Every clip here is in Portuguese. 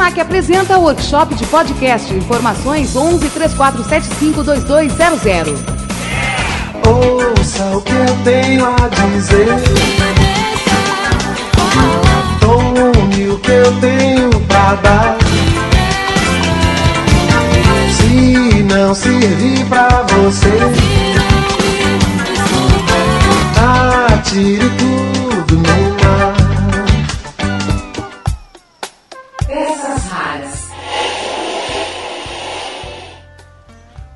Senac apresenta o workshop de podcast. Informações 11 3475 2200. Ouça o que eu tenho a dizer. Tome o que eu tenho pra dar. Se não servir pra você, atire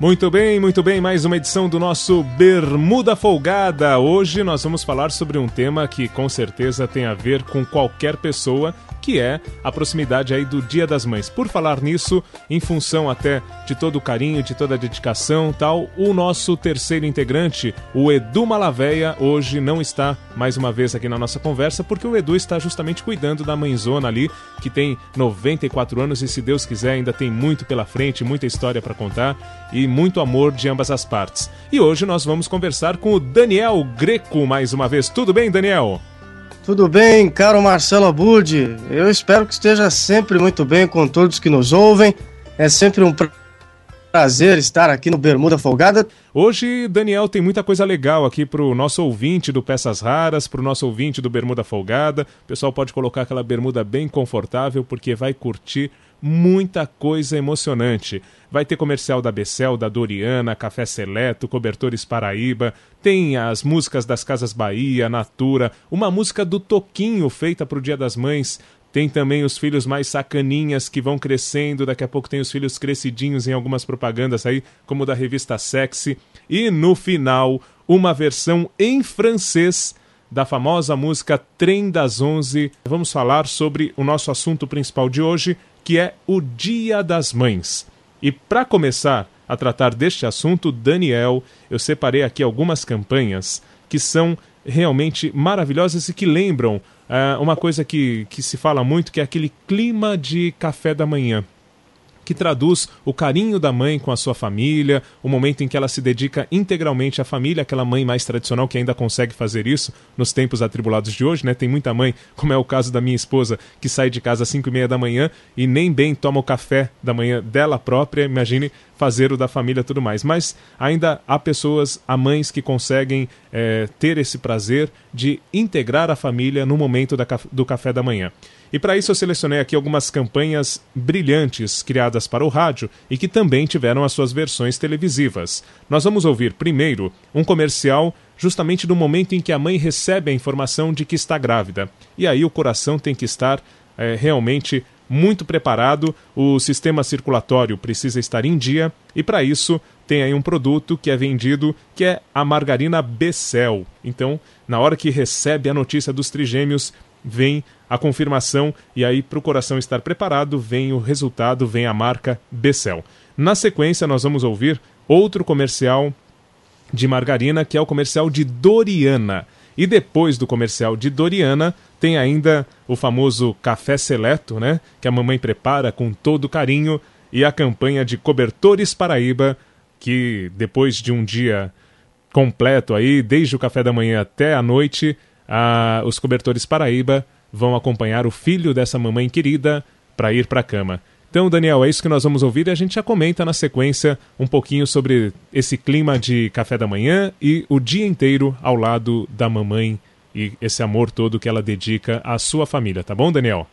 Muito bem, muito bem, mais uma edição do nosso Bermuda Folgada. Hoje nós vamos falar sobre um tema que com certeza tem a ver com qualquer pessoa, que é a proximidade aí do Dia das Mães. Por falar nisso, em função até de todo o carinho, de toda a dedicação, tal, o nosso terceiro integrante, o Edu Malaveia, hoje não está mais uma vez aqui na nossa conversa, porque o Edu está justamente cuidando da mãezona ali, que tem 94 anos e se Deus quiser ainda tem muito pela frente, muita história para contar e muito amor de ambas as partes. E hoje nós vamos conversar com o Daniel Greco mais uma vez. Tudo bem, Daniel? Tudo bem, caro Marcelo Abud? Eu espero que esteja sempre muito bem com todos que nos ouvem. É sempre um pra- prazer estar aqui no Bermuda Folgada. Hoje, Daniel, tem muita coisa legal aqui pro nosso ouvinte do Peças Raras, pro nosso ouvinte do Bermuda Folgada. O pessoal pode colocar aquela bermuda bem confortável, porque vai curtir muita coisa emocionante. Vai ter comercial da Becel, da Doriana, Café Seleto, Cobertores Paraíba, tem as músicas das Casas Bahia, Natura, uma música do Toquinho feita pro Dia das Mães, tem também os filhos mais sacaninhas que vão crescendo. Daqui a pouco tem os filhos crescidinhos em algumas propagandas aí, como da revista Sexy. E no final, uma versão em francês da famosa música Trem das Onze. Vamos falar sobre o nosso assunto principal de hoje, que é o Dia das Mães. E para começar a tratar deste assunto, Daniel, eu separei aqui algumas campanhas que são realmente maravilhosas e que lembram ah, uma coisa que, que se fala muito, que é aquele clima de café da manhã que traduz o carinho da mãe com a sua família, o momento em que ela se dedica integralmente à família, aquela mãe mais tradicional que ainda consegue fazer isso nos tempos atribulados de hoje, né? Tem muita mãe, como é o caso da minha esposa, que sai de casa às 5 e meia da manhã e nem bem toma o café da manhã dela própria, imagine fazer o da família tudo mais. Mas ainda há pessoas, há mães que conseguem eh, ter esse prazer de integrar a família no momento da do café da manhã. E para isso eu selecionei aqui algumas campanhas brilhantes criadas para o rádio e que também tiveram as suas versões televisivas. Nós vamos ouvir primeiro um comercial justamente no momento em que a mãe recebe a informação de que está grávida. E aí o coração tem que estar eh, realmente muito preparado, o sistema circulatório precisa estar em dia e para isso tem aí um produto que é vendido que é a margarina Becel. Então, na hora que recebe a notícia dos trigêmeos, vem a confirmação e aí para o coração estar preparado, vem o resultado, vem a marca Becel. Na sequência, nós vamos ouvir outro comercial de margarina, que é o comercial de Doriana. E depois do comercial de Doriana, tem ainda o famoso café seleto, né? Que a mamãe prepara com todo carinho, e a campanha de Cobertores Paraíba, que depois de um dia completo aí, desde o café da manhã até a noite, a- os Cobertores Paraíba vão acompanhar o filho dessa mamãe querida para ir para a cama. Então, Daniel, é isso que nós vamos ouvir e a gente já comenta na sequência um pouquinho sobre esse clima de café da manhã e o dia inteiro ao lado da mamãe e esse amor todo que ela dedica à sua família, tá bom, Daniel?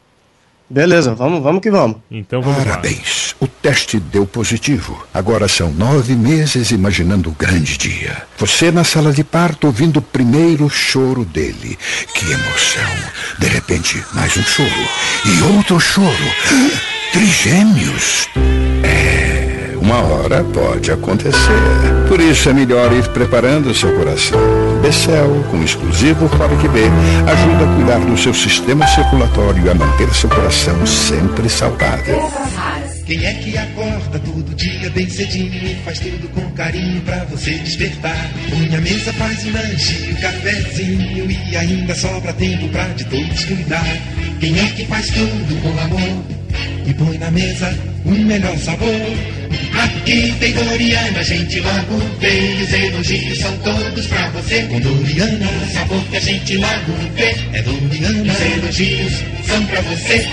Beleza, vamos, vamos que vamos. Então vamos lá. Parabéns. O teste deu positivo. Agora são nove meses imaginando o grande dia. Você na sala de parto ouvindo o primeiro choro dele. Que emoção. De repente, mais um choro. E outro choro. Trigêmeos. É, uma hora pode acontecer. Por isso é melhor ir preparando seu coração. Becel, com exclusivo Folic B, ajuda a cuidar do seu sistema circulatório e a manter seu coração sempre saudável. Quem é que acorda todo dia bem cedinho e faz tudo com carinho pra você despertar? Põe a mesa, faz o lanche, o cafezinho e ainda sobra tempo pra de todos cuidar. Quem é que faz tudo com amor e põe na mesa o melhor sabor? Aqui tem Doriana, gente logo vê. Os elogios são todos pra você. Com Doriana, o sabor que a gente logo vê. É Doriana, os elogios são pra você.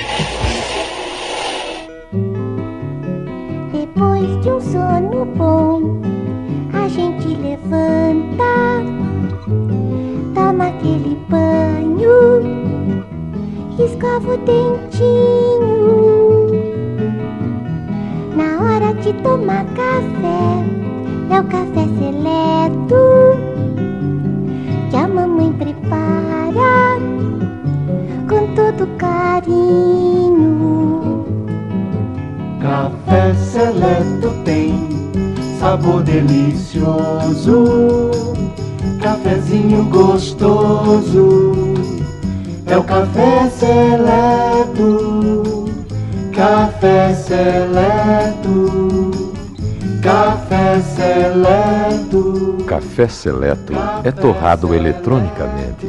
Café Seleto é torrado eletronicamente.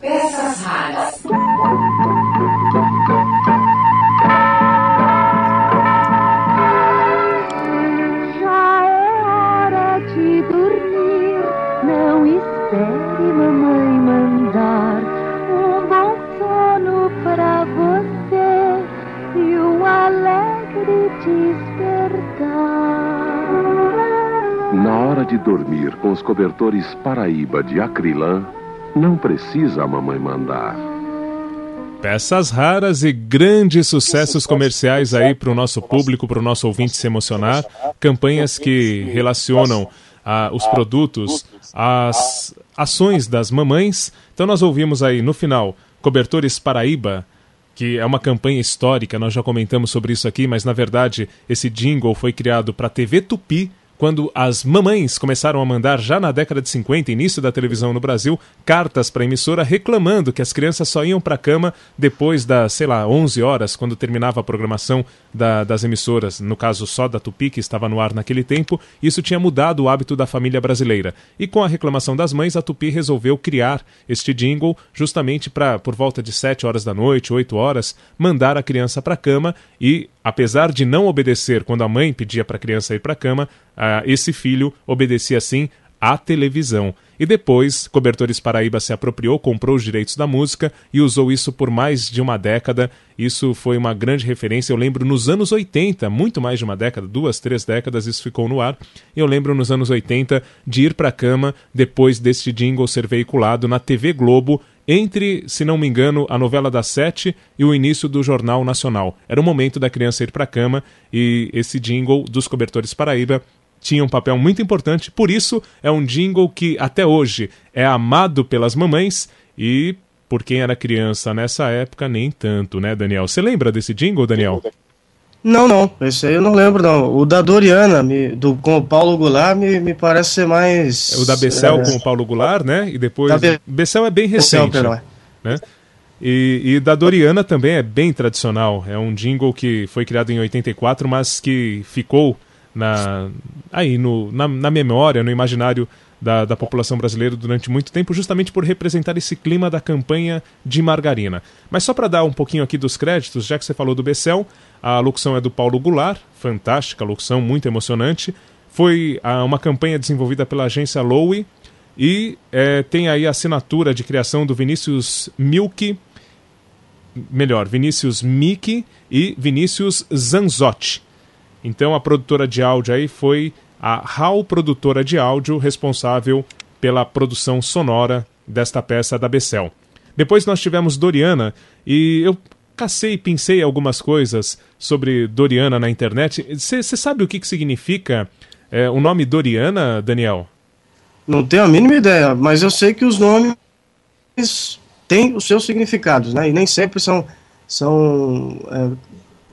Peças raras. Já é hora de dormir. Não espere mamãe mandar um bom sono para você e um alegre despertar. De dormir com os cobertores Paraíba de acrilã, não precisa a mamãe mandar. Peças raras e grandes sucessos comerciais aí para o nosso público, para o nosso ouvinte se emocionar. Campanhas que relacionam ah, os produtos às ações das mamães. Então nós ouvimos aí no final Cobertores Paraíba, que é uma campanha histórica, nós já comentamos sobre isso aqui, mas na verdade esse jingle foi criado para a TV Tupi quando as mamães começaram a mandar, já na década de 50, início da televisão no Brasil, cartas para a emissora reclamando que as crianças só iam para a cama depois das, sei lá, 11 horas, quando terminava a programação da- das emissoras, no caso só da Tupi, que estava no ar naquele tempo. Isso tinha mudado o hábito da família brasileira. E com a reclamação das mães, a Tupi resolveu criar este jingle justamente para, por volta de 7 horas da noite, 8 horas, mandar a criança para a cama e apesar de não obedecer quando a mãe pedia para a criança ir para a cama, esse filho obedecia sim à televisão. E depois, Cobertores Paraíba se apropriou, comprou os direitos da música e usou isso por mais de uma década. Isso foi uma grande referência. Eu lembro nos anos 80, muito mais de uma década, duas, três décadas, isso ficou no ar. Eu lembro nos anos 80 de ir para a cama depois deste jingle ser veiculado na TV Globo entre, se não me engano, a novela das sete e o início do Jornal Nacional. Era o momento da criança ir para a cama e esse jingle dos Cobertores Paraíba tinha um papel muito importante, por isso é um jingle que até hoje é amado pelas mamães e por quem era criança nessa época nem tanto, né, Daniel? Você lembra desse jingle, Daniel? Não, não, esse aí eu não lembro, não. O da Doriana, me- do, com o Paulo Goulart, me, me parece ser mais. O da Bessel é, com o Paulo Goulart, né? E depois. Be- Bessel é bem Bessel, recente. é. né? E, e da Doriana também é bem tradicional. É um jingle que foi criado em 84, mas que ficou na, aí no, na, na memória, no imaginário da, da população brasileira durante muito tempo, justamente por representar esse clima da campanha de margarina. Mas só para dar um pouquinho aqui dos créditos, já que você falou do Bessel, a locução é do Paulo Goulart, fantástica locução, muito emocionante. Foi ah, uma campanha desenvolvida pela agência Lowy e eh, tem aí a assinatura de criação do Vinícius Milk, melhor, Vinícius Miki e Vinícius Zanzotti. Então a produtora de áudio aí foi a HAL Produtora de Áudio, responsável pela produção sonora desta peça da Bessel. Depois nós tivemos Doriana e eu cacei pincei algumas coisas sobre Doriana na internet. Você sabe o que, que significa eh, o nome Doriana, Daniel? Não tenho a mínima ideia, mas eu sei que os nomes têm os seus significados, né? E nem sempre são, são é,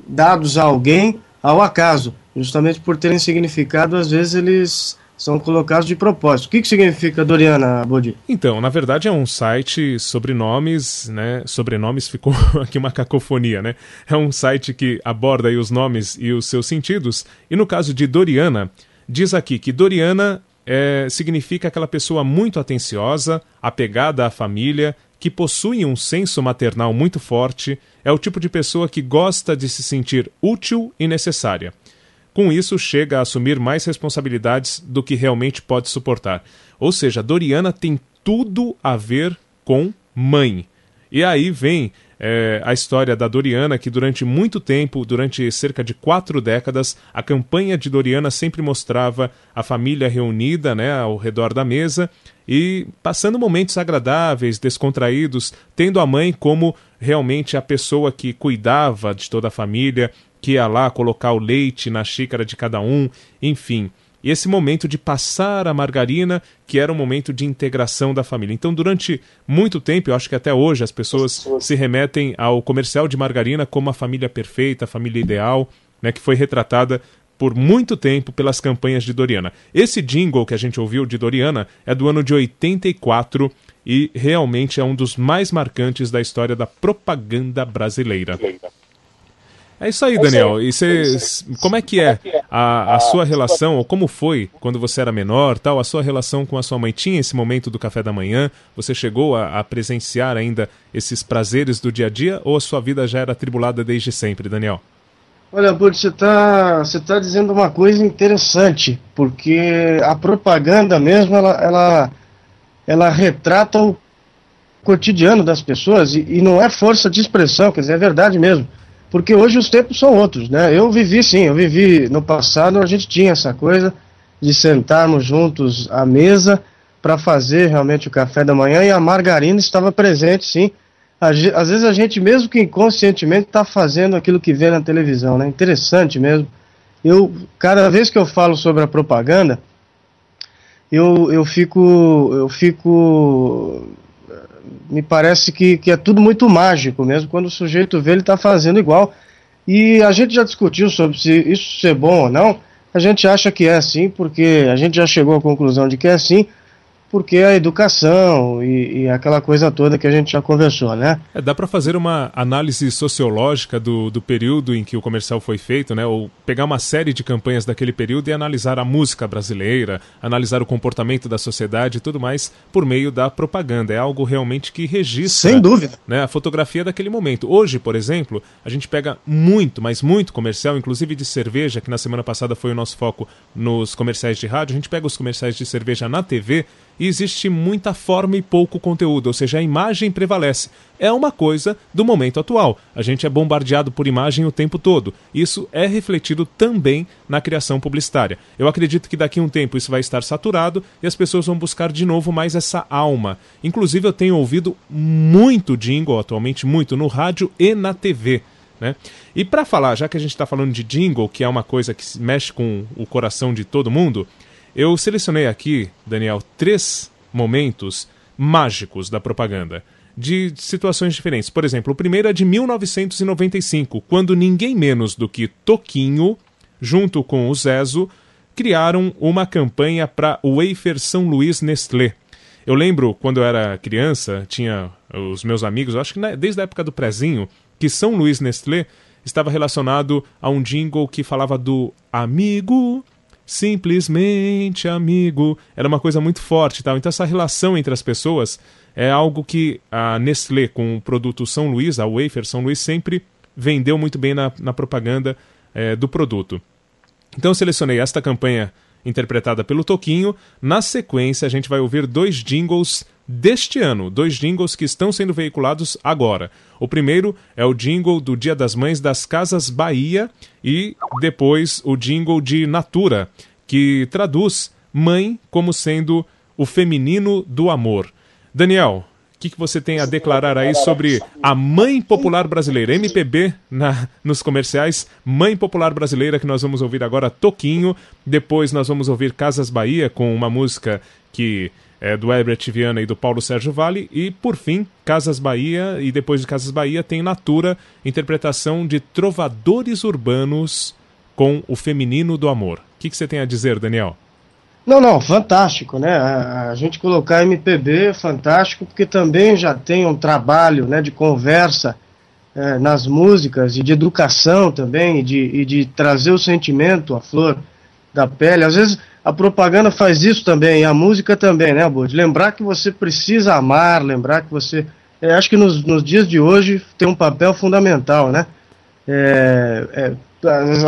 dados a alguém ao acaso. Justamente por terem significado, às vezes eles são colocados de propósito. O que, que significa Doriana, Bodi? Então, na verdade é um site sobre nomes, né? Sobrenomes ficou aqui uma cacofonia, né? É um site que aborda os nomes e os seus sentidos. E no caso de Doriana, diz aqui que Doriana é, significa aquela pessoa muito atenciosa, apegada à família, que possui um senso maternal muito forte, é o tipo de pessoa que gosta de se sentir útil e necessária. Com isso, chega a assumir mais responsabilidades do que realmente pode suportar. Ou seja, Doriana tem tudo a ver com mãe. E aí vem é, a história da Doriana, que durante muito tempo, durante cerca de quatro décadas, a campanha de Doriana sempre mostrava a família reunida né, ao redor da mesa e passando momentos agradáveis, descontraídos, tendo a mãe como realmente a pessoa que cuidava de toda a família, que ia lá colocar o leite na xícara de cada um, enfim e esse momento de passar a margarina, que era um momento de integração da família. Então, durante muito tempo, eu acho que até hoje, as pessoas se remetem ao comercial de margarina como a família perfeita, a família ideal, né, que foi retratada por muito tempo pelas campanhas de Doriana. Esse jingle que a gente ouviu de Doriana é do ano de 84 e realmente é um dos mais marcantes da história da propaganda brasileira. É isso aí, Daniel. E cê, como é que é a, a sua relação, ou como foi quando você era menor, tal, a sua relação com a sua mãe? Tinha esse momento do café da manhã? Você chegou a, a presenciar ainda esses prazeres do dia a dia, ou a sua vida já era atribulada desde sempre, Daniel? Olha, Bud, você está você tá dizendo uma coisa interessante, porque a propaganda mesmo, ela, ela, ela retrata o cotidiano das pessoas e, e não é força de expressão, quer dizer, é verdade mesmo porque hoje os tempos são outros, né? Eu vivi sim, eu vivi no passado, a gente tinha essa coisa de sentarmos juntos à mesa para fazer realmente o café da manhã e a margarina estava presente, sim. Às vezes a gente, mesmo que inconscientemente, está fazendo aquilo que vê na televisão, né? Interessante mesmo. Eu, cada vez que eu falo sobre a propaganda, eu, eu fico, eu fico me parece que, que é tudo muito mágico mesmo. Quando o sujeito vê, ele está fazendo igual. E a gente já discutiu sobre se isso ser bom ou não. A gente acha que é assim, porque a gente já chegou à conclusão de que é assim, porque a educação e, e, aquela coisa toda que a gente já conversou, né? É, dá para fazer uma análise sociológica do, do período em que o comercial foi feito, né? Ou pegar uma série de campanhas daquele período e analisar a música brasileira, analisar o comportamento da sociedade e tudo mais por meio da propaganda. É algo realmente que registra. Sem dúvida. Né, a fotografia daquele momento. Hoje, por exemplo, a gente pega muito, mas muito comercial, inclusive de cerveja, que na semana passada foi o nosso foco nos comerciais de rádio. A gente pega os comerciais de cerveja na TV e existe muita forma e pouco conteúdo, ou seja, a imagem prevalece. É uma coisa do momento atual. A gente é bombardeado por imagem o tempo todo. Isso é refletido também na criação publicitária. Eu acredito que daqui a um tempo isso vai estar saturado e as pessoas vão buscar de novo mais essa alma. Inclusive, eu tenho ouvido muito jingle atualmente, muito no rádio e na TV. Né? E para falar, já que a gente está falando de jingle, que é uma coisa que mexe com o coração de todo mundo, eu selecionei aqui, Daniel, três momentos mágicos da propaganda, de situações diferentes. Por exemplo, o primeiro é de 1995, quando ninguém menos do que Toquinho, junto com o Zezo, criaram uma campanha para o Wafer São Luís Nestlé. Eu lembro quando eu era criança, tinha os meus amigos, acho que desde a época do prezinho, que São Luís Nestlé estava relacionado a um jingle que falava do amigo simplesmente amigo. Era uma coisa muito forte tal. Então essa relação entre as pessoas é algo que a Nestlé com o produto São Luís, a Wafer São Luís, sempre vendeu muito bem na, na propaganda é, do produto. Então eu selecionei esta campanha interpretada pelo Toquinho. Na sequência, a gente vai ouvir dois jingles deste ano, dois jingles que estão sendo veiculados agora. O primeiro é o jingle do Dia das Mães das Casas Bahia e depois o jingle de Natura, que traduz mãe como sendo o feminino do amor. Daniel, que, que você tem a declarar aí sobre a mãe popular brasileira, MPB na, nos comerciais, mãe popular brasileira, que nós vamos ouvir agora, Toquinho. Depois nós vamos ouvir Casas Bahia, com uma música que é do Herbert Viana e do Paulo Sérgio Vale. E, por fim, Casas Bahia, e depois de Casas Bahia tem Natura, interpretação de trovadores urbanos com o feminino do amor. O que, você tem a dizer, Daniel? Não, não, fantástico, né? A, a, gente colocar MPB fantástico porque também já tem um trabalho né, de conversa é, nas músicas e de educação também e de, e de trazer o sentimento, a flor da pele. Às vezes a propaganda faz isso também, a música também, né, Bud? Lembrar que você precisa amar, lembrar que você. É, acho que nos, nos dias de hoje tem um papel fundamental, né? É, é,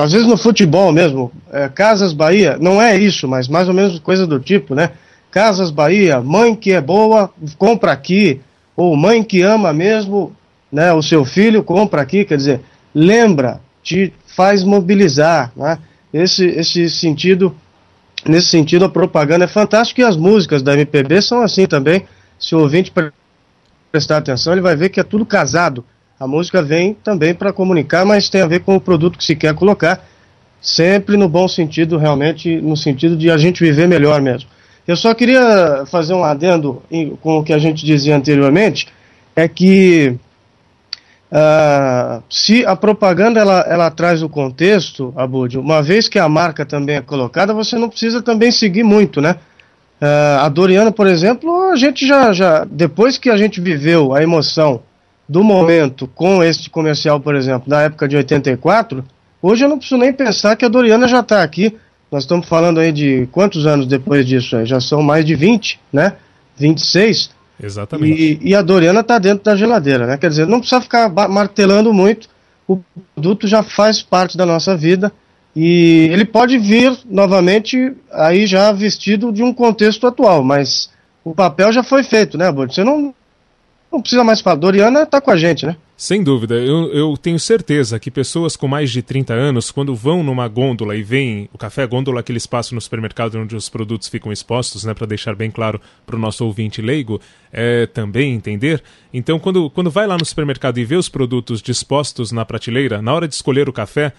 às vezes no futebol mesmo, é, Casas Bahia, não é isso, mas mais ou menos coisa do tipo, né? Casas Bahia, mãe que é boa, compra aqui, ou mãe que ama mesmo, né, o seu filho compra aqui, quer dizer, lembra, te faz mobilizar, né? Esse, esse sentido, nesse sentido a propaganda é fantástica e as músicas da MPB são assim também. Se o ouvinte prestar atenção, ele vai ver que é tudo casado. A música vem também para comunicar, mas tem a ver com o produto que se quer colocar, sempre no bom sentido, realmente no sentido de a gente viver melhor mesmo. Eu só queria fazer um adendo com o que a gente dizia anteriormente, é que uh, se a propaganda ela, ela traz o contexto, Abud, uma vez que a marca também é colocada, você não precisa também seguir muito, né? Uh, a Doriana, por exemplo, a gente já, já, depois que a gente viveu a emoção do momento com este comercial, por exemplo, da época de 84, hoje eu não preciso nem pensar que a Doriana já está aqui nós estamos falando aí de quantos anos depois disso? Já são mais de 20, né? 26. Exatamente. E, e a Doriana está dentro da geladeira, né? Quer dizer, não precisa ficar martelando muito. O produto já faz parte da nossa vida e ele pode vir novamente aí já vestido de um contexto atual, mas o papel já foi feito, né, Bud? Você não, não precisa mais falar. Doriana está com a gente, né? Sem dúvida, eu, eu, tenho certeza que pessoas com mais de 30 anos, quando vão numa gôndola e veem o café gôndola, aquele espaço no supermercado onde os produtos ficam expostos, né, para deixar bem claro para o nosso ouvinte leigo é, também entender. Então, quando, quando vai lá no supermercado e vê os produtos dispostos na prateleira, na hora de escolher o café,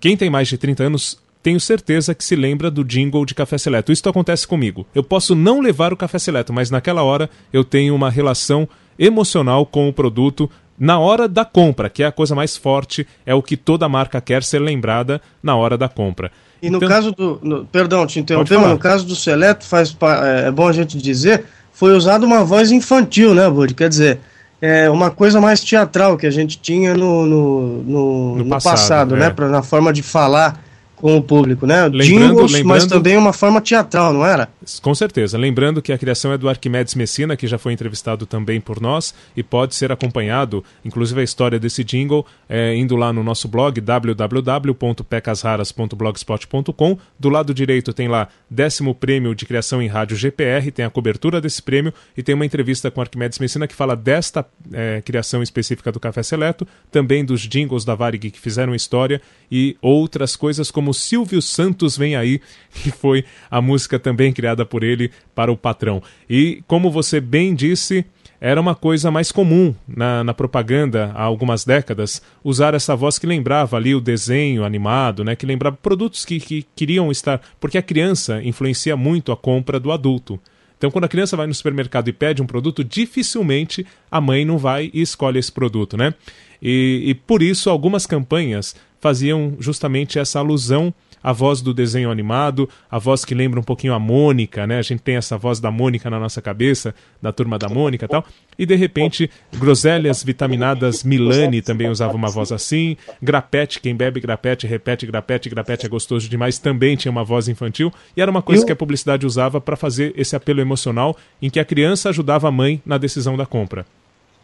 quem tem mais de 30 anos tenho certeza que se lembra do jingle de café seleto. Isso acontece comigo. Eu posso não levar o café seleto, mas naquela hora eu tenho uma relação emocional com o produto na hora da compra, que é a coisa mais forte, é o que toda marca quer ser lembrada na hora da compra. E no então, caso do. No, perdão, te interromper, mas no caso do Seleto, faz, é, é bom a gente dizer, foi usada uma voz infantil, né, Bud? Quer dizer, é uma coisa mais teatral que a gente tinha no, no, no, no passado, passado né? é. né? Pra, na forma de falar com o público, né? Lembrando, Jingles, lembrando, mas também uma forma teatral, não era? Com certeza. Lembrando que a criação é do Arquimedes Messina, que já foi entrevistado também por nós e pode ser acompanhado, inclusive a história desse jingle, é, indo lá no nosso blog www.pecasraras.blogspot.com. Do lado direito tem lá décimo prêmio de criação em rádio GPR, tem a cobertura desse prêmio e tem uma entrevista com Arquimedes Messina que fala desta é, criação específica do Café Seleto, também dos jingles da Varig que fizeram história e outras coisas como Silvio Santos Vem Aí, que foi a música também criada por ele para o patrão. E como você bem disse, era uma coisa mais comum na, na, propaganda há algumas décadas usar essa voz que lembrava ali o desenho animado, né, que lembrava produtos que, que queriam estar. Porque a criança influencia muito a compra do adulto. Então, quando a criança vai no supermercado e pede um produto, dificilmente a mãe não vai e escolhe esse produto, né? E, e por isso, algumas campanhas faziam justamente essa alusão à voz do desenho animado, a voz que lembra um pouquinho a Mônica, né? A gente tem essa voz da Mônica na nossa cabeça, da turma da Mônica e tal. E de repente, groselhas vitaminadas Milani também usava uma voz assim. Grapete, quem bebe grapete, repete grapete, grapete é gostoso demais, também tinha uma voz infantil. E era uma coisa que a publicidade usava para fazer esse apelo emocional em que a criança ajudava a mãe na decisão da compra.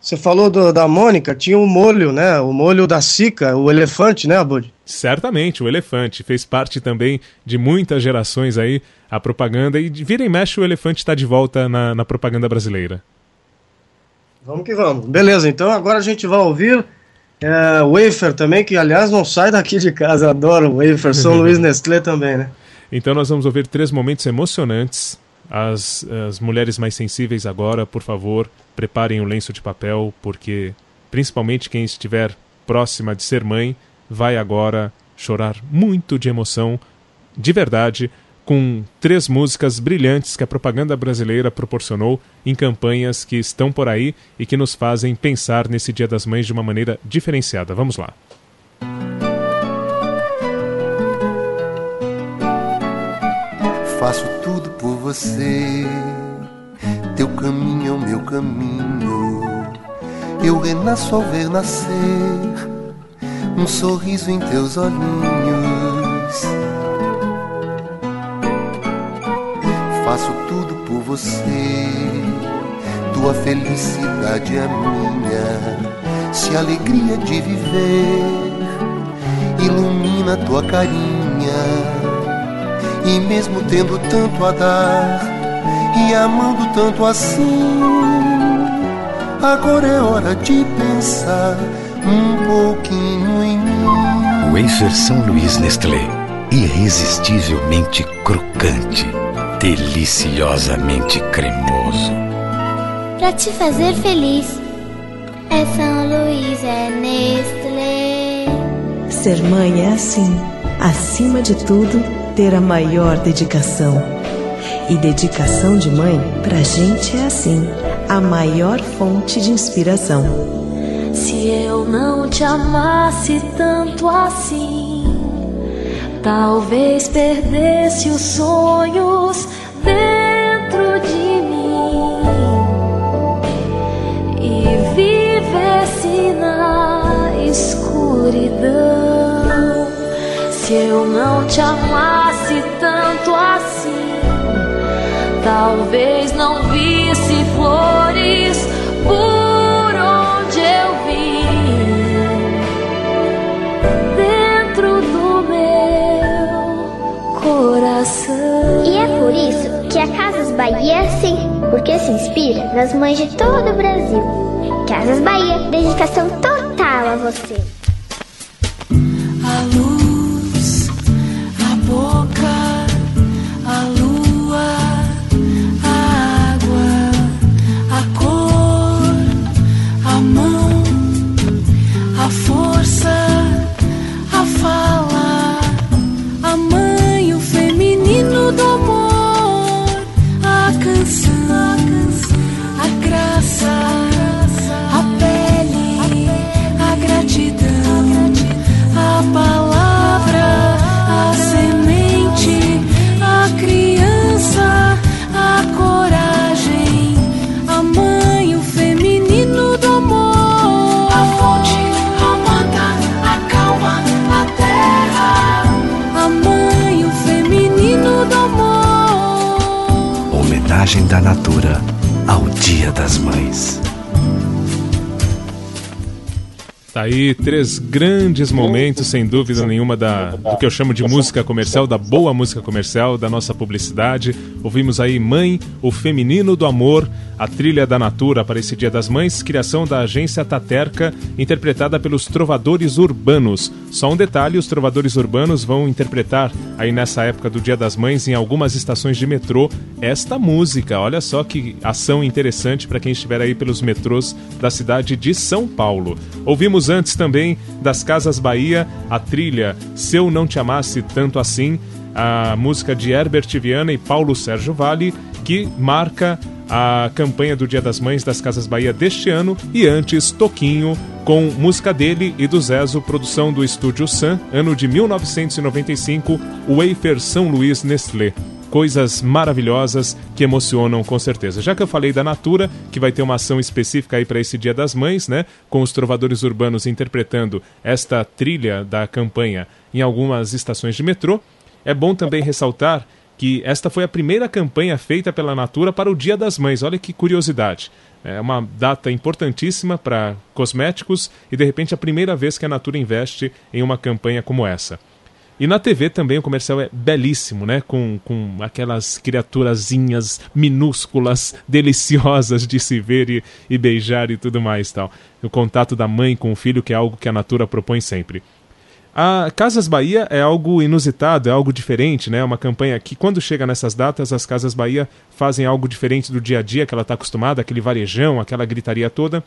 Você falou do, da Mônica, tinha o molho, né? O molho da Sica, o elefante, né, Abud? Certamente, o elefante. Fez parte também de muitas gerações aí, a propaganda. E vira e mexe, o elefante está de volta na, na propaganda brasileira. Vamos que vamos. Beleza, então agora a gente vai ouvir é, Wafer também, que aliás não sai daqui de casa, adoro Wafer. São Luís Nestlé também, né? Então nós vamos ouvir três momentos emocionantes as, as mulheres mais sensíveis agora, por favor, preparem o lenço de papel, porque principalmente quem estiver próxima de ser mãe vai agora chorar muito de emoção, de verdade, com três músicas brilhantes que a propaganda brasileira proporcionou em campanhas que estão por aí e que nos fazem pensar nesse Dia das Mães de uma maneira diferenciada. Vamos lá. Você. Teu caminho é o meu caminho. Eu renasço ao ver nascer um sorriso em teus olhinhos. Faço tudo por você. Tua felicidade é minha. Se a alegria de viver ilumina tua carinha e mesmo tendo tanto a dar e amando tanto assim, Agora é hora de pensar um pouquinho em mim. Wafer São Luís Nestlé. Irresistivelmente crocante. Deliciosamente cremoso. Pra te fazer feliz. É São Luís, é Nestlé. Ser mãe é assim. Acima de tudo, ter a maior dedicação. E dedicação de mãe, pra gente é assim. A maior fonte de inspiração. Se eu não te amasse tanto assim, talvez perdesse os sonhos dentro de mim e vivesse na escuridão. Se eu não te amasse tanto assim, talvez não visse flores por onde eu vim. Dentro do meu coração. E é por isso que a Casas Bahia é assim, porque se inspira nas mães de todo o Brasil. Casas Bahia, dedicação total a você. Aí três grandes momentos, sem dúvida nenhuma, da, do que eu chamo de música comercial, da boa música comercial, da nossa publicidade. Ouvimos aí Mãe, o Feminino do Amor, a trilha da Natura para esse Dia das Mães, criação da agência Taterca, interpretada pelos Trovadores Urbanos. Só um detalhe, os Trovadores Urbanos vão interpretar aí nessa época do Dia das Mães em algumas estações de metrô esta música. Olha só que ação interessante para quem estiver aí pelos metrôs da cidade de São Paulo. Ouvimos antes também das Casas Bahia a trilha Se Eu Não Te Amasse Tanto Assim, a música de Herbert Viana e Paulo Sérgio Vale, que marca a campanha do Dia das Mães das Casas Bahia deste ano. E antes Toquinho com música dele e do Zezo, produção do Estúdio Sun, ano de 1995, Wafer São Luís Nestlé coisas maravilhosas que emocionam com certeza. Já que eu falei da Natura, que vai ter uma ação específica aí para esse Dia das Mães, né, com os trovadores urbanos interpretando esta trilha da campanha em algumas estações de metrô, é bom também ressaltar que esta foi a primeira campanha feita pela Natura para o Dia das Mães. Olha que curiosidade. É uma data importantíssima para cosméticos e de repente a primeira vez que a Natura investe em uma campanha como essa. E na TV também o comercial é belíssimo, né? Com, com aquelas criaturazinhas minúsculas, deliciosas de se ver e, e beijar e tudo mais tal. O contato da mãe com o filho, que é algo que a Natura propõe sempre. A Casas Bahia é algo inusitado, é algo diferente, né? Uma campanha que, quando chega nessas datas, as Casas Bahia fazem algo diferente do dia a dia que ela está acostumada, aquele varejão, aquela gritaria toda,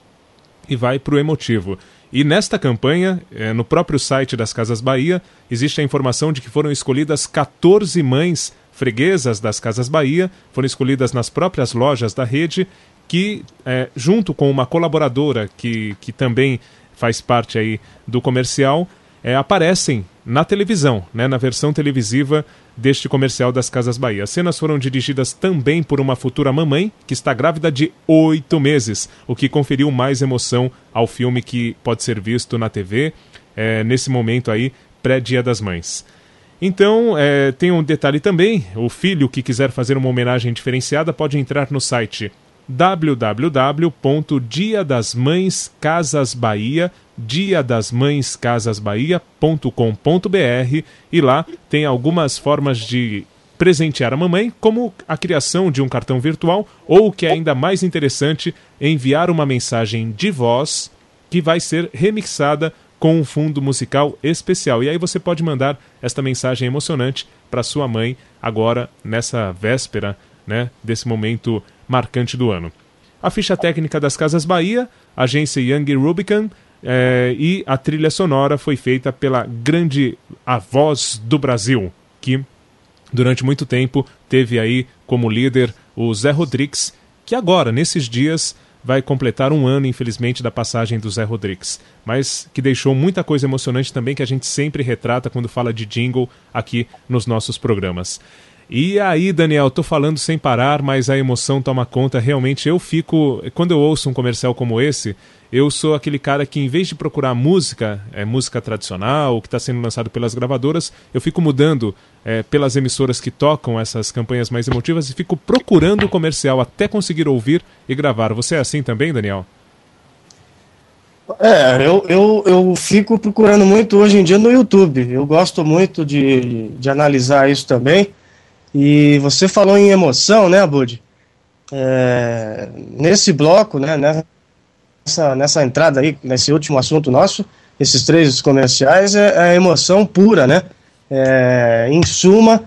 e vai para o emotivo. E nesta campanha, eh, no próprio site das Casas Bahia, existe a informação de que foram escolhidas 14 mães freguesas das Casas Bahia, foram escolhidas nas próprias lojas da rede, que, eh, junto com uma colaboradora que, que também faz parte aí do comercial, eh, aparecem na televisão, né, na versão televisiva deste comercial das Casas Bahia. As cenas foram dirigidas também por uma futura mamãe que está grávida de oito meses, o que conferiu mais emoção ao filme que pode ser visto na TV é, nesse momento aí, pré-Dia das Mães. Então, é, tem um detalhe também: o filho que quiser fazer uma homenagem diferenciada pode entrar no site www.diadasmãescasasbahia dia das mães casasbahia.com.br e lá tem algumas formas de presentear a mamãe, como a criação de um cartão virtual ou, o que é ainda mais interessante, enviar uma mensagem de voz que vai ser remixada com um fundo musical especial. E aí você pode mandar esta mensagem emocionante para sua mãe agora nessa véspera, né, desse momento marcante do ano. A ficha técnica das Casas Bahia, agência Young Rubicon, é, e a trilha sonora foi feita pela grande A Voz do Brasil, que durante muito tempo teve aí como líder o Zé Rodrigues, que agora, nesses dias, vai completar um ano, infelizmente, da passagem do Zé Rodrigues, mas que deixou muita coisa emocionante também que a gente sempre retrata quando fala de jingle aqui nos nossos programas. E aí, Daniel, tô falando sem parar, mas a emoção toma conta. Realmente, eu fico. Quando eu ouço um comercial como esse, eu sou aquele cara que, em vez de procurar música, é, música tradicional, que está sendo lançado pelas gravadoras, eu fico mudando é, pelas emissoras que tocam essas campanhas mais emotivas e fico procurando o comercial até conseguir ouvir e gravar. Você é assim também, Daniel? É, eu, eu, eu fico procurando muito hoje em dia no YouTube. Eu gosto muito de, de analisar isso também. E você falou em emoção, né, Bud? É, nesse bloco, né, nessa, nessa entrada aí, nesse último assunto nosso, esses três comerciais, é, é emoção pura, né? É, em suma,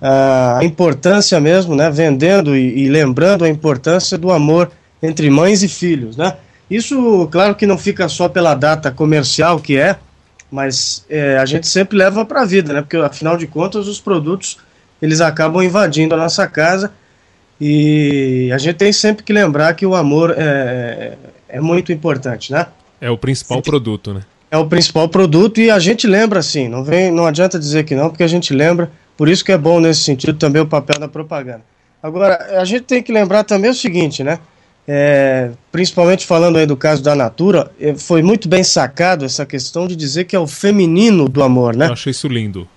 a importância mesmo, né, vendendo e, e, lembrando a importância do amor entre mães e filhos, né? Isso, claro que não fica só pela data comercial que é, mas é, a gente sempre leva para a vida, né? Porque afinal de contas os produtos eles acabam invadindo a nossa casa e a gente tem sempre que lembrar que o amor é, é muito importante, né? É o principal produto, né? É o principal produto e a gente lembra sim, não, vem, não adianta dizer que não, porque a gente lembra, por isso que é bom nesse sentido também o papel da propaganda. Agora, a gente tem que lembrar também o seguinte, né? É, principalmente falando aí do caso da Natura, é, foi muito bem sacado essa questão de dizer que é o feminino do amor, né? Eu achei isso lindo.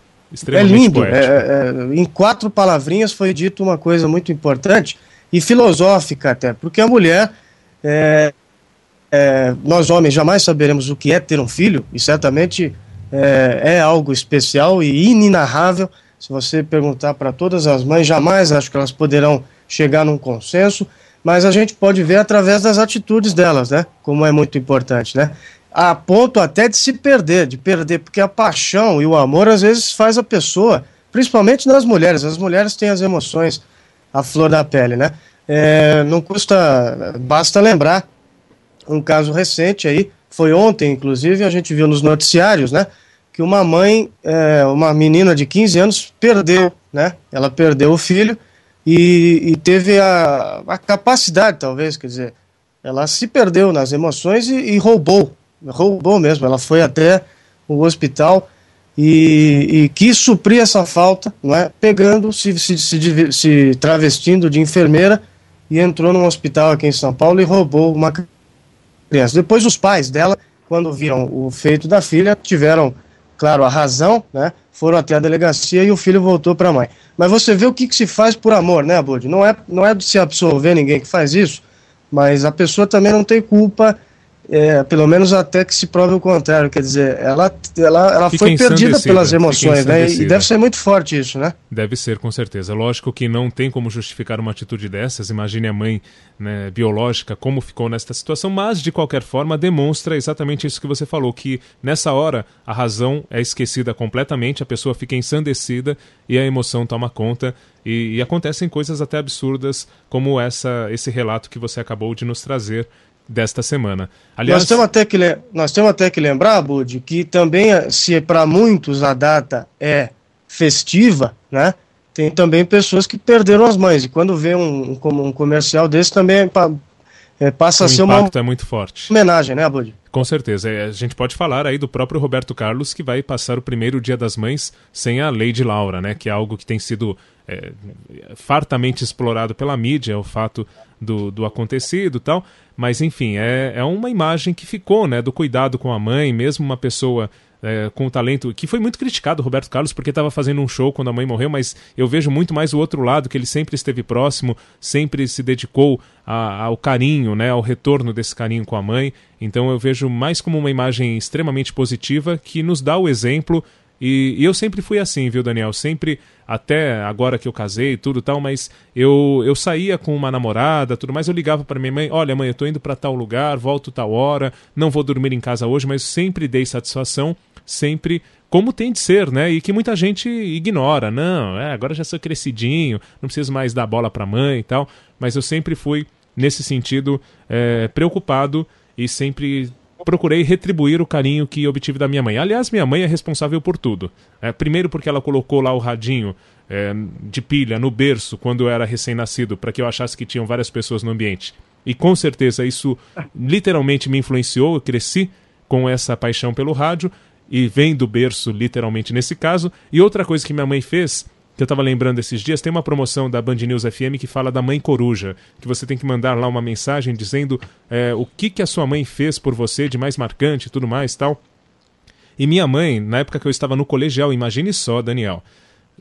É lindo. É, é, em quatro palavrinhas foi dito uma coisa muito importante e filosófica até, porque a mulher, é, é, nós homens jamais saberemos o que é ter um filho, e certamente é, é algo especial e inenarrável. Se você perguntar para todas as mães, jamais acho que elas poderão chegar num consenso, mas a gente pode ver através das atitudes delas, né? Como é muito importante, né? A ponto até de se perder, de perder, porque a paixão e o amor às vezes faz a pessoa, principalmente nas mulheres, as mulheres têm as emoções à flor da pele, né? É, não custa, basta lembrar um caso recente aí, foi ontem inclusive, a gente viu nos noticiários, né? Que uma mãe, é, uma menina de 15 anos perdeu, né? Ela perdeu o filho e, e teve a, a capacidade, talvez, quer dizer, ela se perdeu nas emoções e, e roubou roubou mesmo. Ela foi até o hospital e, e quis suprir essa falta, não é? pegando, se, se, se, se travestindo de enfermeira e entrou num hospital aqui em São Paulo e roubou uma criança. Depois os pais dela, quando viram o feito da filha, tiveram, claro, a razão, né? Foram até a delegacia e o filho voltou para a mãe. Mas você vê o que, que se faz por amor, né, Bud? Não é, não é de se absolver ninguém que faz isso, mas a pessoa também não tem culpa é, pelo menos até que se prove o contrário, quer dizer, ela, ela, ela foi perdida pelas emoções, né? E deve ser muito forte isso, né? Deve ser, com certeza. Lógico que não tem como justificar uma atitude dessas. Imagine a mãe né, biológica como ficou nesta situação, mas de qualquer forma demonstra exatamente isso que você falou, que nessa hora a razão é esquecida completamente, a pessoa fica ensandecida e a emoção toma conta. E, e acontecem coisas até absurdas, como essa, esse relato que você acabou de nos trazer desta semana. Aliás, nós temos até que, nós temos até que lembrar, Bud, que também, se para muitos a data é festiva, né? Tem também pessoas que perderam as mães. E quando vê um, um, um comercial desse, também é, é, passa o a ser uma é muito forte. homenagem, né, Bud? Com certeza. É, a gente pode falar aí do próprio Roberto Carlos, que vai passar o primeiro dia das mães sem a Lady Laura, né? Que é algo que tem sido é, fartamente explorado pela mídia, o fato do, do acontecido e tal. Mas, enfim, é, é uma imagem que ficou, né? Do cuidado com a mãe, mesmo uma pessoa é, com talento, que foi muito criticado, Roberto Carlos, porque estava fazendo um show quando a mãe morreu, mas eu vejo muito mais o outro lado, que ele sempre esteve próximo, sempre se dedicou a, ao carinho, né, ao retorno desse carinho com a mãe. Então eu vejo mais como uma imagem extremamente positiva que nos dá o exemplo E, e eu sempre fui assim, viu, Daniel? Sempre, até agora que eu casei e tudo tal, mas eu, eu saía com uma namorada, tudo mais, eu ligava para minha mãe, olha mãe, eu tô indo para tal lugar, volto tal hora, não vou dormir em casa hoje, mas sempre dei satisfação, sempre como tem de ser, né? E que muita gente ignora. Não, é, agora já sou crescidinho, não preciso mais dar bola para mãe e tal. Mas eu sempre fui, nesse sentido, é, preocupado e sempre procurei retribuir o carinho que obtive da minha mãe. Aliás, minha mãe é responsável por tudo. É, primeiro porque ela colocou lá o radinho é, de pilha no berço quando eu era recém-nascido, para que eu achasse que tinham várias pessoas no ambiente. E com certeza isso literalmente me influenciou, eu cresci com essa paixão pelo rádio e vem do berço, literalmente nesse caso. E outra coisa que minha mãe fez, que eu estava lembrando esses dias, tem uma promoção da Band News FM que fala da mãe coruja, que você tem que mandar lá uma mensagem dizendo é, o que, que a sua mãe fez por você de mais marcante e tudo mais tal. E minha mãe, na época que eu estava no colegial, imagine só, Daniel,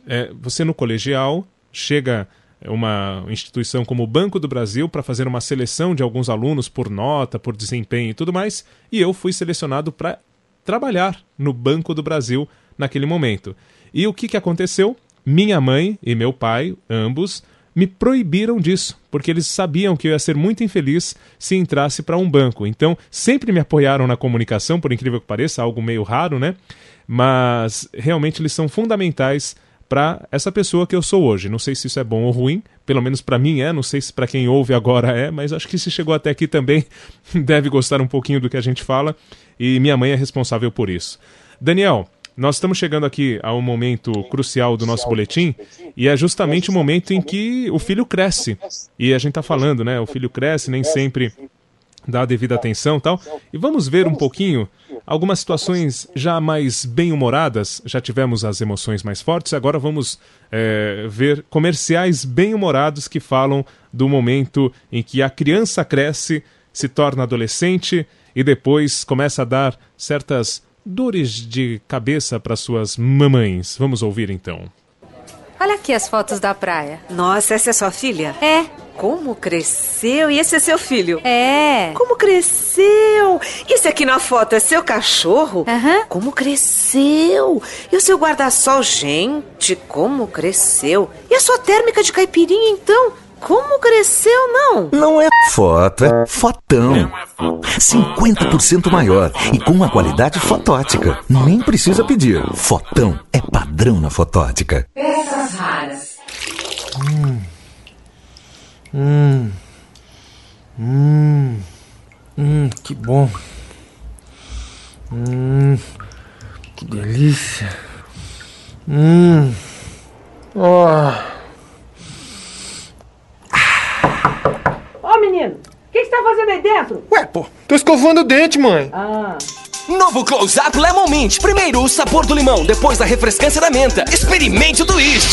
é, você no colegial chega uma instituição como o Banco do Brasil para fazer uma seleção de alguns alunos por nota, por desempenho e tudo mais, e eu fui selecionado para trabalhar no Banco do Brasil naquele momento. E o que, que aconteceu? Minha mãe e meu pai, ambos, me proibiram disso, porque eles sabiam que eu ia ser muito infeliz se entrasse para um banco. Então, sempre me apoiaram na comunicação, por incrível que pareça, algo meio raro, né? Mas realmente eles são fundamentais para essa pessoa que eu sou hoje. Não sei se isso é bom ou ruim, pelo menos para mim é, não sei se para quem ouve agora é, mas acho que se chegou até aqui também deve gostar um pouquinho do que a gente fala e minha mãe é responsável por isso. Daniel, nós estamos chegando aqui a um momento crucial do nosso boletim e é justamente o momento em que o filho cresce. E a gente está falando, né? O filho cresce, nem sempre dá a devida atenção tal. E vamos ver um pouquinho algumas situações já mais bem-humoradas. Já tivemos as emoções mais fortes, agora vamos é, ver comerciais bem-humorados que falam do momento em que a criança cresce, se torna adolescente e depois começa a dar certas dores de cabeça para suas mamães. Vamos ouvir então. Olha aqui as fotos da praia. Nossa, essa é sua filha? É. Como cresceu? E esse é seu filho? É. Como cresceu? Esse aqui na foto é seu cachorro? Aham. Uhum. Como cresceu? E o seu guarda-sol? Gente, como cresceu? E a sua térmica de caipirinha, então? Como cresceu, não? Não é foto, é fotão. 50% maior e com uma qualidade fotótica. Nem precisa pedir. Fotão é padrão na fotótica. Peças raras. Hum. Hum. Hum. Hum, que bom. Hum. Que delícia. Hum. Oh. Ô menino, o que, que você tá fazendo aí dentro? Ué, pô, tô escovando o dente, mãe. Ah. Novo Close Up Lemon Mint. Primeiro o sabor do limão, depois a refrescância da menta. Experimente o twist.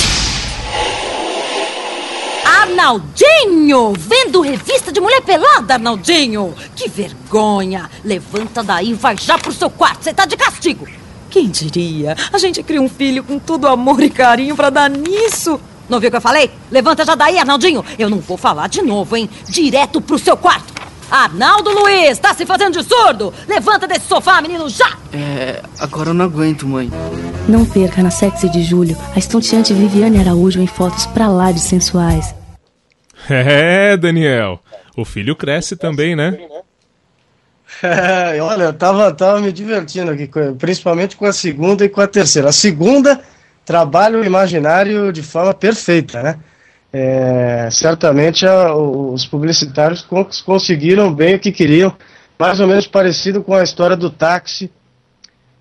Arnaldinho! Vendo revista de mulher pelada, Arnaldinho! Que vergonha! Levanta daí e vai já pro seu quarto, você tá de castigo! Quem diria? A gente cria um filho com todo amor e carinho pra dar nisso! Não viu o que eu falei? Levanta já daí, Arnaldinho! Eu não vou falar de novo, hein? Direto pro seu quarto! Arnaldo Luiz, tá se fazendo de surdo? Levanta desse sofá, menino, já! É, agora eu não aguento, mãe. Não perca na Sexy de Julho a estonteante Viviane Araújo em fotos pra lá de sensuais. É, Daniel. O filho cresce também, né? É, olha, eu tava, tava me divertindo aqui, principalmente com a segunda e com a terceira. A segunda trabalha o imaginário de forma perfeita, né? É, certamente a, os publicitários conseguiram bem o que queriam, mais ou menos parecido com a história do táxi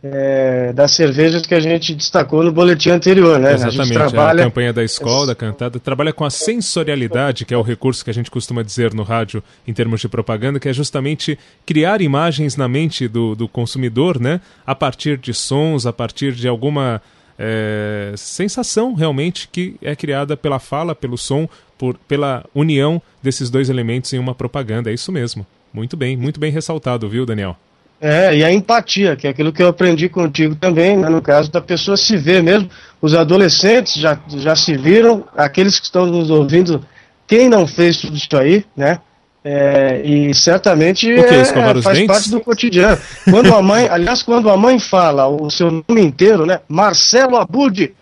é, das cervejas que a gente destacou no boletim anterior, né? Exatamente, a, trabalha... a campanha da escola, da cantada, trabalha com a sensorialidade, que é o recurso que a gente costuma dizer no rádio em termos de propaganda, que é justamente criar imagens na mente do, do consumidor, né? A partir de sons, a partir de alguma é, sensação realmente que é criada pela fala, pelo som, por, pela união desses dois elementos em uma propaganda. É isso mesmo. Muito bem, muito bem ressaltado, viu, Daniel? É, e a empatia, que é aquilo que eu aprendi contigo também, né, no caso da pessoa se ver mesmo. Os adolescentes já, já se viram, aqueles que estão nos ouvindo, quem não fez tudo isso aí, né? É, e certamente é, faz parte do cotidiano. Quando a mãe, aliás, quando a mãe fala o seu nome inteiro, né? Marcelo Abud,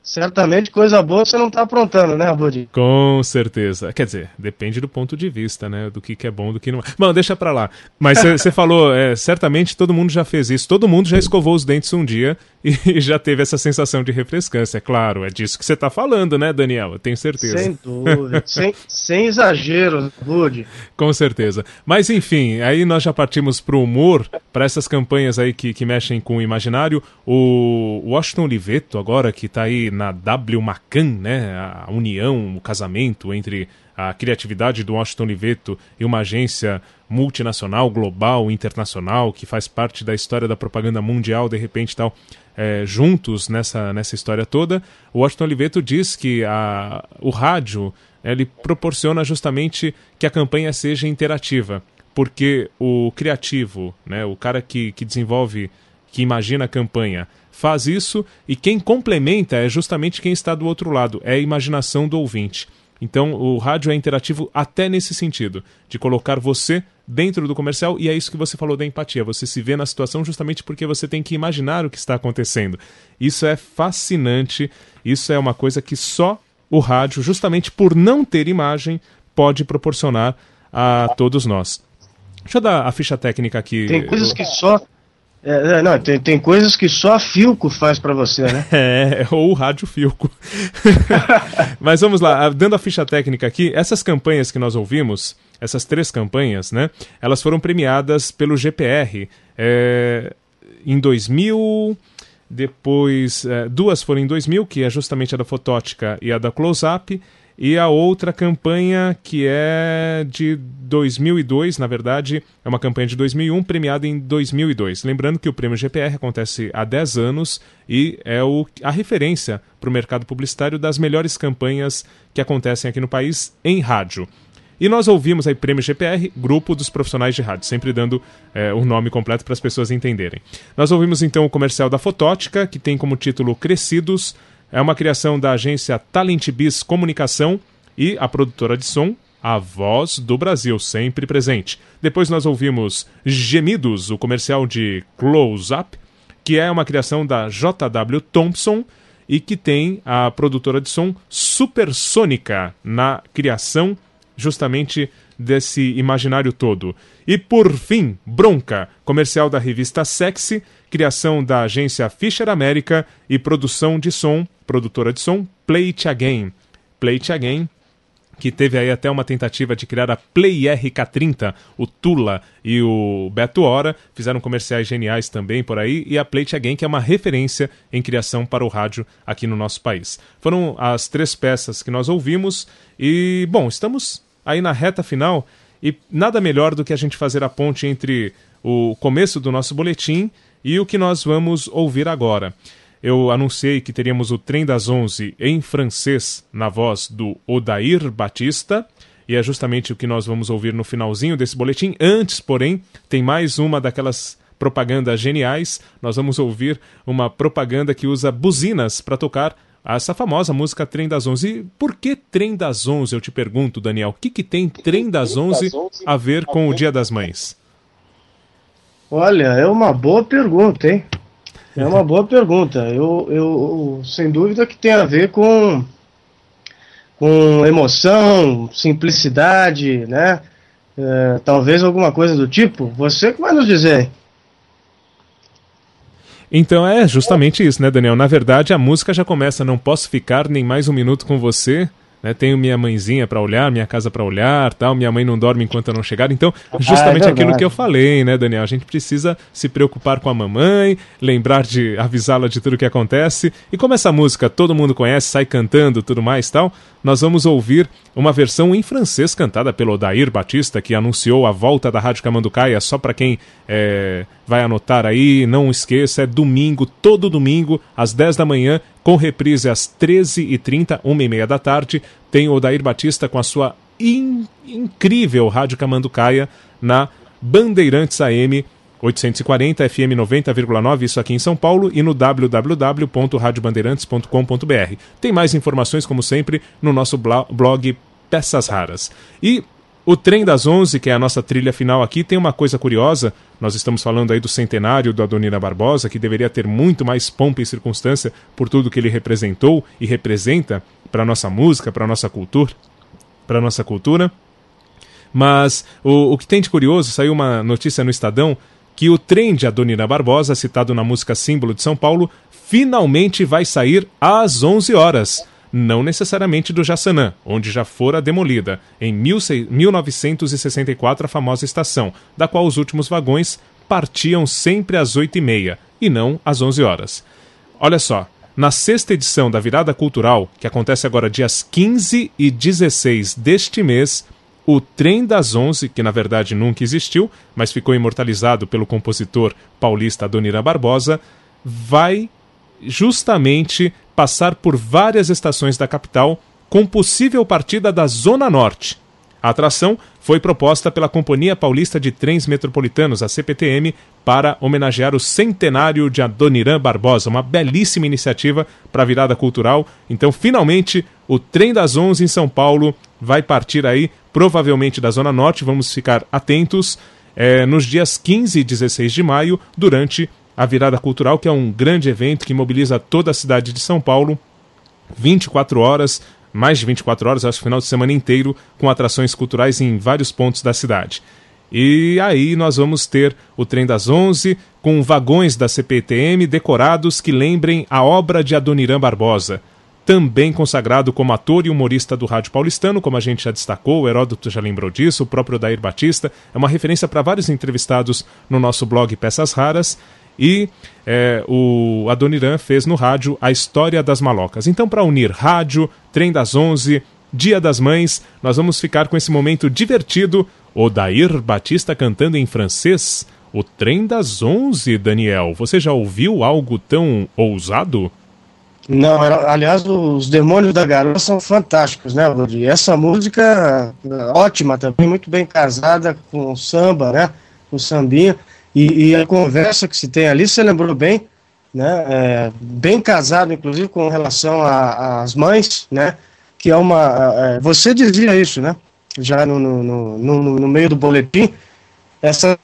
certamente coisa boa você não está aprontando, né, Abud? Com certeza. Quer dizer, depende do ponto de vista, né? Do que, que é bom, do que não é. Bom, deixa pra lá. Mas você falou, é, certamente todo mundo já fez isso. Todo mundo já escovou os dentes um dia e já teve essa sensação de refrescância. É claro, é disso que você tá falando, né, Daniel? Eu tenho certeza. Sem dúvida, sem, sem exagero, Abud. Com certeza. Mas enfim, aí nós já partimos pro humor, para essas campanhas aí que, que mexem com o imaginário. O Washington Oliveto, agora que tá aí na W Macan, né? A união, o casamento entre a criatividade do Washington Oliveto e uma agência multinacional, global, internacional, que faz parte da história da propaganda mundial, de repente tal, é, juntos nessa, nessa história toda. O Washington Oliveto diz que a, o rádio ele proporciona justamente que a campanha seja interativa, porque o criativo, né, o cara que, que desenvolve, que imagina a campanha, faz isso e quem complementa é justamente quem está do outro lado, é a imaginação do ouvinte. Então o rádio é interativo até nesse sentido, de colocar você dentro do comercial, e é isso que você falou da empatia. Você se vê na situação justamente porque você tem que imaginar o que está acontecendo. Isso é fascinante, isso é uma coisa que só o rádio, justamente por não ter imagem, pode proporcionar a todos nós. Deixa eu dar a ficha técnica aqui. Tem coisas que só. É, é, não, tem, tem coisas que só a Filco faz pra você, né? É, ou o rádio Filco. Mas vamos lá, dando a ficha técnica aqui, essas campanhas que nós ouvimos, essas três campanhas, né? Elas foram premiadas pelo GPR é, em 2000. Depois, é, duas foram em 2000, que é justamente a da Fotótica e a da Close Up. E a outra campanha, que é de 2002, na verdade, é uma campanha de 2001, premiada em 2002. Lembrando que o prêmio GPR acontece há 10 anos e é o, a referência para o mercado publicitário das melhores campanhas que acontecem aqui no país em rádio. E nós ouvimos aí Prêmio GPR, Grupo dos Profissionais de Rádio, sempre dando é, o nome completo para as pessoas entenderem. Nós ouvimos então o comercial da Fotótica, que tem como título Crescidos, é uma criação da agência Talentbiz Comunicação e a produtora de som, a Voz do Brasil, sempre presente. Depois nós ouvimos Gemidos, o comercial de Close Up, que é uma criação da JW Thompson e que tem a produtora de som Supersônica na criação justamente desse imaginário todo. E por fim, Bronca, comercial da revista Sexy, criação da agência Fisher América e produção de som, produtora de som, Play It Again. Play It Again, que teve aí até uma tentativa de criar a Play RK30, o Tula e o Beto Hora, fizeram comerciais geniais também por aí, e a Play It Again, que é uma referência em criação para o rádio aqui no nosso país. Foram as três peças que nós ouvimos, e, bom, estamos aí na reta final, e nada melhor do que a gente fazer a ponte entre o começo do nosso boletim e o que nós vamos ouvir agora. Eu anunciei que teríamos o Trem das Onze em francês na voz do Odair Batista, e é justamente o que nós vamos ouvir no finalzinho desse boletim. Antes, porém, tem mais uma daquelas propagandas geniais. Nós vamos ouvir uma propaganda que usa buzinas para tocar essa famosa música Trem das Onze. E por que Trem das Onze, eu te pergunto, Daniel? O que, que tem Trem das Onze a ver com o Dia das Mães? Olha, é uma boa pergunta, hein? É uma boa pergunta. Eu, eu, sem dúvida que tem a ver com, com emoção, simplicidade, né? É, talvez alguma coisa do tipo. Você que vai nos dizer. Então é justamente isso, né, Daniel? Na verdade, a música já começa, não posso ficar nem mais um minuto com você. Né, tenho minha mãezinha para olhar, minha casa para olhar, tal. Minha mãe não dorme enquanto eu não chegar. Então, justamente Ah, é aquilo que eu falei, né, Daniel? A gente precisa se preocupar com a mamãe, lembrar de avisá-la de tudo que acontece. E como essa música todo mundo conhece, sai cantando, tudo mais, tal, nós vamos ouvir uma versão em francês cantada pelo Odair Batista, que anunciou a volta da Rádio Camanducaia, só para quem é, vai anotar aí, não esqueça, é domingo, todo domingo, às 10 da manhã, com reprise às 13h30, 1h30 da tarde, tem o Odair Batista com a sua in- incrível Rádio Camanducaia na Bandeirantes AM 840 FM 90,9, isso aqui em São Paulo, e no www.radiobandeirantes.com.br. Tem mais informações, como sempre, no nosso blo- blog Peças Raras. E O Trem das Onze, que é a nossa trilha final aqui, tem uma coisa curiosa. Nós estamos falando aí do centenário do Adonira Barbosa, que deveria ter muito mais pompa e circunstância por tudo que ele representou e representa para nossa música, para nossa cultura, para nossa cultura. Mas o, o que tem de curioso, saiu uma notícia no Estadão que o trem de Adonira Barbosa, citado na música Símbolo de São Paulo, finalmente vai sair às 11 horas não necessariamente do Jaçanã, onde já fora demolida, em 1964 a famosa estação, da qual os últimos vagões partiam sempre às 8h30 e não às 11 horas. Olha só, na sexta edição da Virada Cultural, que acontece agora dias 15 e 16 deste mês, o Trem das Onze, que na verdade nunca existiu, mas ficou imortalizado pelo compositor paulista Adoniran Barbosa, vai justamente passar por várias estações da capital com possível partida da Zona Norte. A atração foi proposta pela Companhia Paulista de Trens Metropolitanos, a CPTM, para homenagear o centenário de Adoniran Barbosa, uma belíssima iniciativa para a virada cultural. Então, finalmente, o Trem das Onze em São Paulo vai partir aí, provavelmente da Zona Norte, vamos ficar atentos, é, nos dias 15 e 16 de maio, durante a Virada Cultural, que é um grande evento que mobiliza toda a cidade de São Paulo, 24 horas, mais de 24 horas, acho que final de semana inteiro, com atrações culturais em vários pontos da cidade. E aí nós vamos ter o trem das 11 com vagões da CPTM decorados que lembrem a obra de Adoniran Barbosa. Também consagrado como ator e humorista do rádio paulistano, como a gente já destacou, o Heródoto já lembrou disso, o próprio Dair Batista, é uma referência para vários entrevistados no nosso blog Peças Raras. E é, o Adoniran fez no rádio a história das malocas. Então, para unir rádio, trem das onze, Dia das Mães, nós vamos ficar com esse momento divertido. Odair Batista cantando em francês. O trem das onze, Daniel. Você já ouviu algo tão ousado? Não, era, aliás, os Demônios da Garoa são fantásticos, né, Valdir? Essa música é ótima também, muito bem casada com samba, né? Com sambinha. E, e, a conversa que se tem ali, você lembrou bem, né? É, bem casado, inclusive, com relação às mães, né? Que é uma. É, você dizia isso, né? Já no, no, no, no, meio do boletim, essa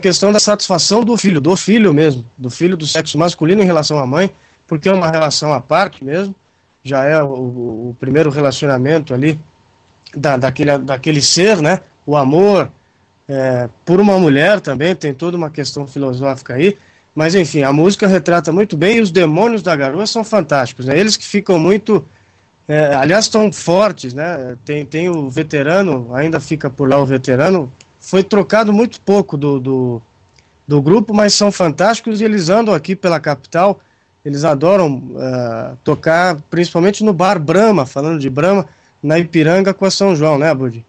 questão da satisfação do filho, do filho mesmo, do filho do sexo masculino em relação à mãe, porque é uma relação à parte mesmo, já é o, o primeiro relacionamento ali da, daquele, daquele ser, né? O amor, é, por uma mulher também, tem toda uma questão filosófica aí. Mas enfim, a música retrata muito bem e os demônios da garoa são fantásticos. Né? Eles que ficam muito. É, aliás, estão fortes, né? Tem, tem o veterano, ainda fica por lá o veterano. Foi trocado muito pouco do, do, do grupo, mas são fantásticos e eles andam aqui pela capital. Eles adoram uh, tocar, principalmente no bar Brahma, falando de Brahma, na Ipiranga com a São João, né, Budi?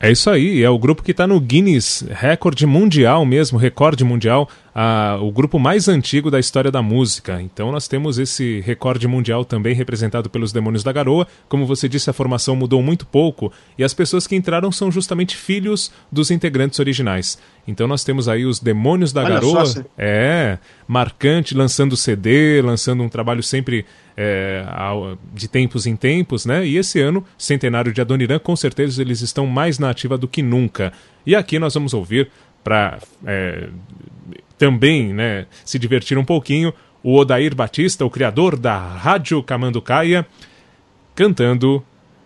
É isso aí, é o grupo que está no Guinness Recorde Mundial mesmo, recorde mundial, a, o grupo mais antigo da história da música. Então nós temos esse recorde mundial também representado pelos Demônios da Garoa. Como você disse, a formação mudou muito pouco e as pessoas que entraram são justamente filhos dos integrantes originais. Então nós temos aí os Demônios da Olha Garoa, só, é, marcante, lançando CD, lançando um trabalho sempre é, de tempos em tempos, né? E esse ano, centenário de Adoniran, com certeza eles estão mais na ativa do que nunca. E aqui nós vamos ouvir, para é, também né, se divertir um pouquinho, o Odair Batista, o criador da Rádio Camanducaia, cantando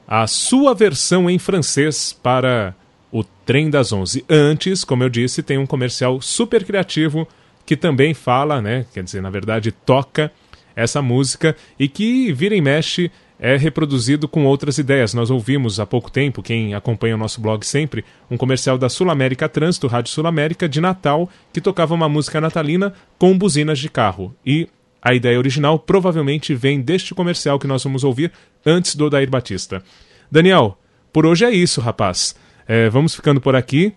a sua versão em francês para o Trem das Onze. Antes, como eu disse, tem um comercial super criativo que também fala, né, quer dizer, na verdade, toca essa música e que vira e mexe é reproduzido com outras ideias. Nós ouvimos há pouco tempo, quem acompanha o nosso blog sempre, um comercial da Sul América Trânsito, Rádio Sul América, de Natal, que tocava uma música natalina com buzinas de carro. E a ideia original provavelmente vem deste comercial que nós vamos ouvir antes do Dair Batista. Daniel, por hoje é isso, rapaz. É, vamos ficando por aqui.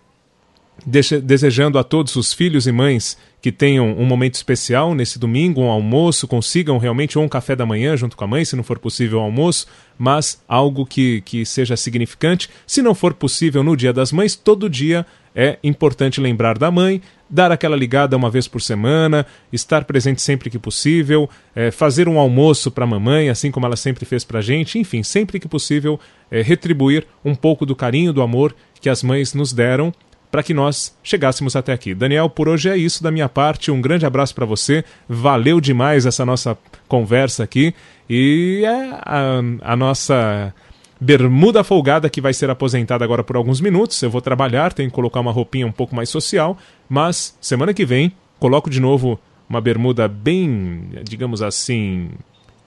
Dese- desejando a todos os filhos e mães que tenham um momento especial nesse domingo, um almoço, consigam realmente ou um café da manhã junto com a mãe, se não for possível, um almoço, mas algo que, que seja significante. Se não for possível no Dia das Mães, todo dia é importante lembrar da mãe, dar aquela ligada uma vez por semana, estar presente sempre que possível, eh, fazer um almoço para a mamãe, assim como ela sempre fez para a gente, enfim, sempre que possível, eh, retribuir um pouco do carinho, do amor que as mães nos deram para que nós chegássemos até aqui. Daniel, por hoje é isso da minha parte. Um grande abraço para você. Valeu demais essa nossa conversa aqui. E é a, a nossa bermuda folgada que vai ser aposentada agora por alguns minutos. Eu vou trabalhar, tenho que colocar uma roupinha um pouco mais social, mas semana que vem coloco de novo uma bermuda bem, digamos assim,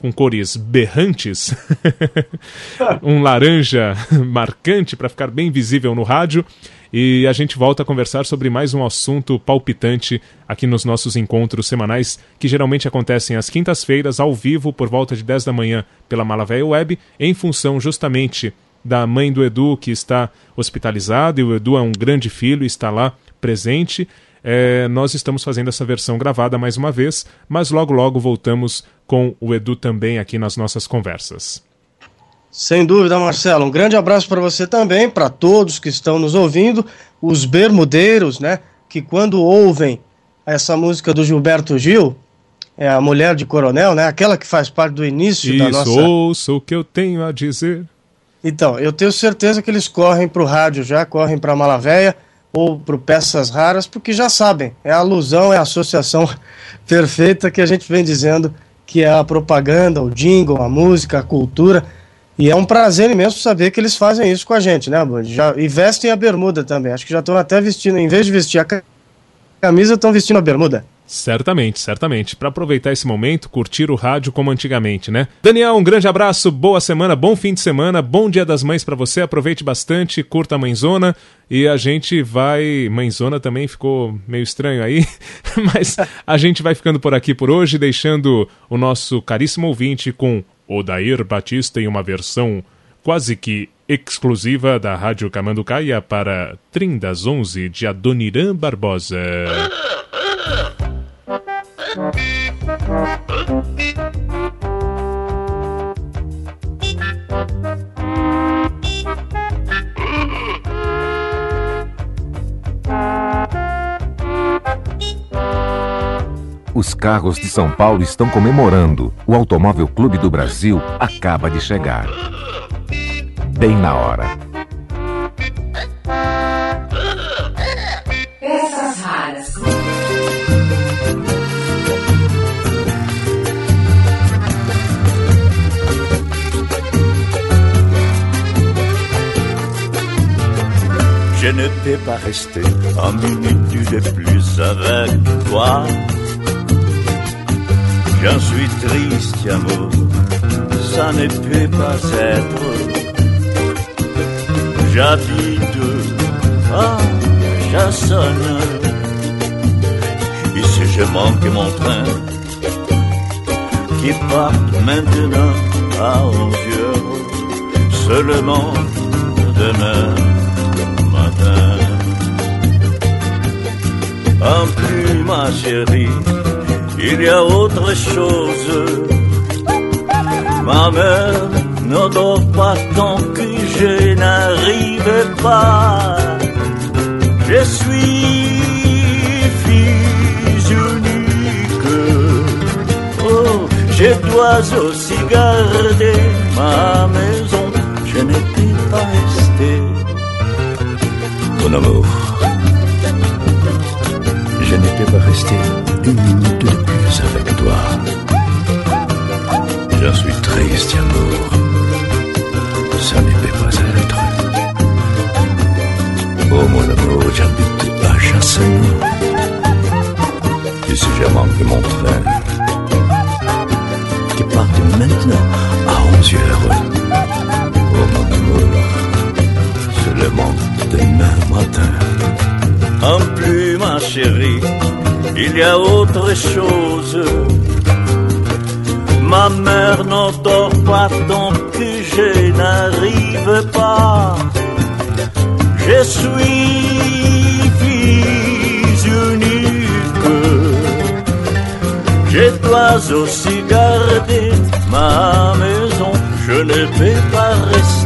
com cores berrantes, um laranja marcante para ficar bem visível no rádio. E a gente volta a conversar sobre mais um assunto palpitante aqui nos nossos encontros semanais, que geralmente acontecem às quintas-feiras, ao vivo, por volta de 10 da manhã, pela Malavéia Web, em função justamente da mãe do Edu, que está hospitalizada, e o Edu é um grande filho está lá presente. É, nós estamos fazendo essa versão gravada mais uma vez, mas logo logo voltamos com o Edu também aqui nas nossas conversas. Sem dúvida, Marcelo. Um grande abraço para você também, para todos que estão nos ouvindo, os bermudeiros, né? Que quando ouvem essa música do Gilberto Gil, é a mulher de coronel, né? Aquela que faz parte do início da Isso, nossa. ouça o que eu tenho a dizer. Então, eu tenho certeza que eles correm para o rádio já, correm para Malavéia ou para Peças Raras, porque já sabem, é a alusão, é a associação perfeita que a gente vem dizendo que é a propaganda, o jingle, a música, a cultura. E é um prazer imenso saber que eles fazem isso com a gente, né, Bud? Já, e vestem a bermuda também. Acho que já estão até vestindo, em vez de vestir a ca- camisa, estão vestindo a bermuda. Certamente, certamente. Para aproveitar esse momento, curtir o rádio como antigamente, né? Daniel, um grande abraço, boa semana, bom fim de semana, bom Dia das Mães para você. Aproveite bastante, curta a Mãezona e a gente vai. Mãezona também ficou meio estranho aí, mas a gente vai ficando por aqui por hoje, deixando o nosso caríssimo ouvinte com Odair Batista em uma versão quase que exclusiva da Rádio Camanducaia para Trim das 11 de Adoniran Barbosa. Os carros de São Paulo estão comemorando. O Automóvel Clube do Brasil acaba de chegar. Bem na hora. Peças raras. Je ne peux pas rester un minute de plus avec toi. J'en suis triste, amour, ça ne peut pas être. J'habite à Chassonne. Et si je manque mon train, qui part maintenant à 11 heures, seulement demain matin. En plus, ma chérie, il y a autre chose. Ma mère ne dort pas tant que je n'arrive pas. Je suis fils unique. Oh, je dois aussi garder ma maison. Je peux pas rester. Mon amour, je peux pas rester une minute de avec toi. Je suis triste, amour. Ça ne peut pas être. Oh mon amour, j'habite à Chassagne. Et si je manque mon train, qui part maintenant à 11 heures. Oh mon amour, seulement demain matin. En plus, ma chérie, il y a autre chose. Ma mère n'endort pas tant que je n'arrive pas. Je suis unique. Je dois aussi garder ma maison. Je ne vais pas rester